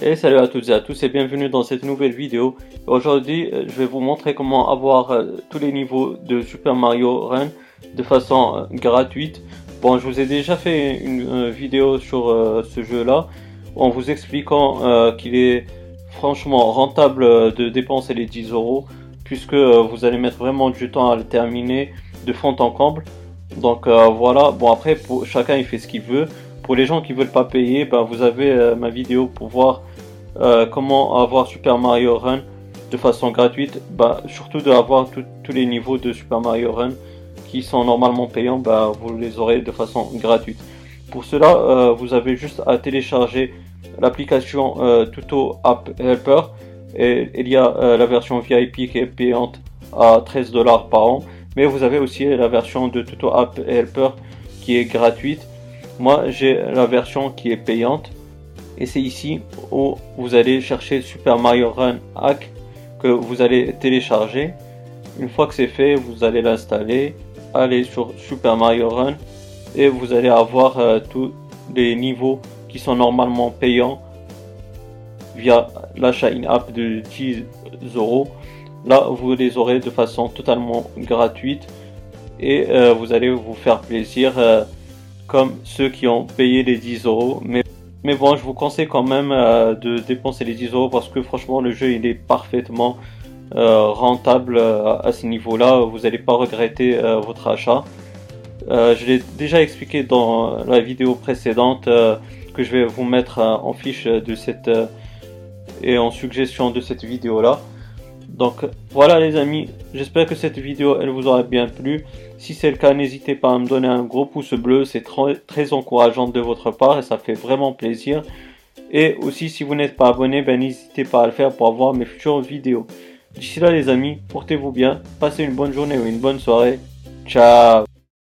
Et salut à toutes et à tous et bienvenue dans cette nouvelle vidéo. Aujourd'hui, euh, je vais vous montrer comment avoir euh, tous les niveaux de Super Mario Run de façon euh, gratuite. Bon, je vous ai déjà fait une vidéo sur ce jeu-là en vous expliquant qu'il est franchement rentable de dépenser les 10 euros puisque vous allez mettre vraiment du temps à le terminer de fond en comble. Donc voilà, bon après pour chacun il fait ce qu'il veut. Pour les gens qui veulent pas payer, ben, vous avez ma vidéo pour voir euh, comment avoir Super Mario Run de façon gratuite, bah, surtout d'avoir tous les niveaux de Super Mario Run qui sont normalement payants, bah, vous les aurez de façon gratuite. Pour cela, euh, vous avez juste à télécharger l'application euh, Tuto App Helper et il y a la version VIP qui est payante à 13 dollars par an, mais vous avez aussi la version de Tuto App Helper qui est gratuite. Moi, j'ai la version qui est payante et c'est ici où vous allez chercher Super Mario Run Hack que vous allez télécharger. Une fois que c'est fait, vous allez l'installer, aller sur Super Mario Run et vous allez avoir euh, tous les niveaux qui sont normalement payants via l'achat in-app de 10 euros. Là, vous les aurez de façon totalement gratuite et euh, vous allez vous faire plaisir euh, comme ceux qui ont payé les 10 euros. Mais mais bon, je vous conseille quand même euh, de dépenser les 10 euros parce que franchement, le jeu il est parfaitement euh, rentable euh, à ce niveau-là. Vous n'allez pas regretter votre achat. je l'ai déjà expliqué dans la vidéo précédente que je vais vous mettre en fiche de cette et en suggestion de cette vidéo-là. Donc voilà les amis, j'espère que cette vidéo elle vous aura bien plu. Si c'est le cas, n'hésitez pas à me donner un gros pouce bleu, c'est très, encourageant de votre part et ça fait vraiment plaisir. Et aussi si vous n'êtes pas abonné, ben, n'hésitez pas à le faire pour avoir mes futures vidéos. D'ici là les amis, portez-vous bien, passez une bonne journée ou une bonne soirée. Ciao